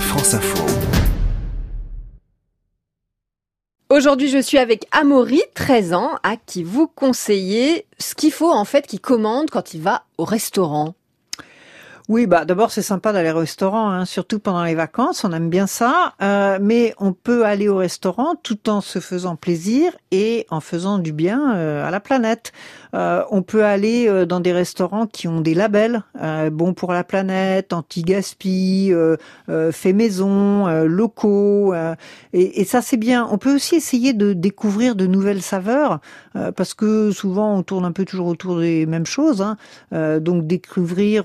France Info. Aujourd'hui, je suis avec Amaury, 13 ans, à qui vous conseillez ce qu'il faut en fait qu'il commande quand il va au restaurant. Oui, bah d'abord c'est sympa d'aller au restaurant, hein, surtout pendant les vacances, on aime bien ça. Euh, mais on peut aller au restaurant tout en se faisant plaisir et en faisant du bien euh, à la planète. Euh, on peut aller euh, dans des restaurants qui ont des labels, euh, bon pour la planète, anti-gaspi, fait maison, locaux, et, et, ça c'est bien. On peut aussi essayer de découvrir de nouvelles saveurs, parce que souvent on tourne un peu toujours autour des mêmes choses. Hein. donc découvrir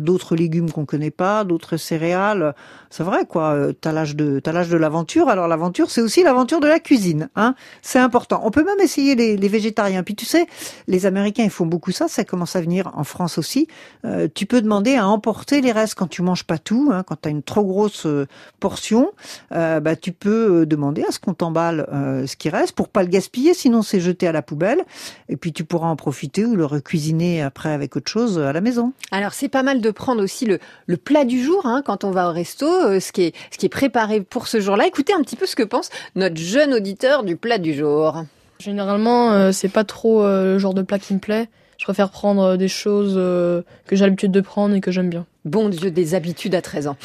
d'autres légumes qu'on connaît pas, d'autres céréales, c'est vrai quoi. T'as l'âge de t'as l'âge de l'aventure. Alors l'aventure c'est aussi l'aventure de la cuisine. Hein. C'est important. On peut même essayer les, végétariens. Puis tu sais, les Américains, ils font beaucoup ça. Ça commence à venir en France aussi. Euh, tu peux demander à emporter les restes quand tu manges pas tout. Hein, quand tu as une trop grosse euh, portion, euh, bah, tu peux demander à ce qu'on t'emballe ce qui reste pour pas le gaspiller. Sinon, c'est jeté à la poubelle. Et puis, tu pourras en profiter ou le recuisiner après avec autre chose à la maison. Alors, c'est pas mal de prendre aussi le, le plat du jour hein, quand on va au resto, ce, qui est, ce qui est préparé pour ce jour-là. Écoutez un petit peu ce que pense notre jeune auditeur du plat du jour. Généralement, euh, c'est pas trop euh, le genre de plat qui me plaît. Je préfère prendre euh, des choses que j'ai l'habitude de prendre et que j'aime bien. Bon Dieu, des habitudes à 13 ans.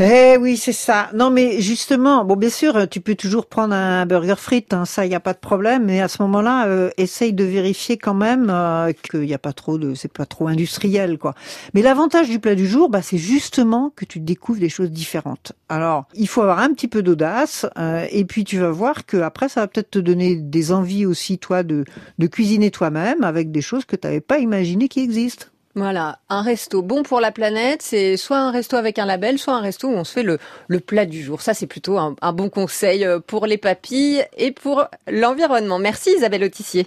Eh oui, c'est ça. Non, mais justement, bon, bien sûr, tu peux toujours prendre un burger frites, hein, ça, il n'y a pas de problème. Mais à ce moment-là, euh, essaye de vérifier quand même euh, qu'il n'y a pas trop de, c'est pas trop industriel, quoi. Mais l'avantage du plat du jour, bah, c'est justement que tu découvres des choses différentes. Alors, il faut avoir un petit peu d'audace, euh, et puis tu vas voir que après, ça va peut-être te donner des envies aussi, toi, de, de cuisiner toi-même avec des choses que tu n'avais pas imaginé qui existent. Voilà, un resto bon pour la planète, c'est soit un resto avec un label, soit un resto où on se fait le, plat du jour. Ça, c'est plutôt un, un bon conseil euh, pour les papilles et pour l'environnement. Merci Isabelle Autissier.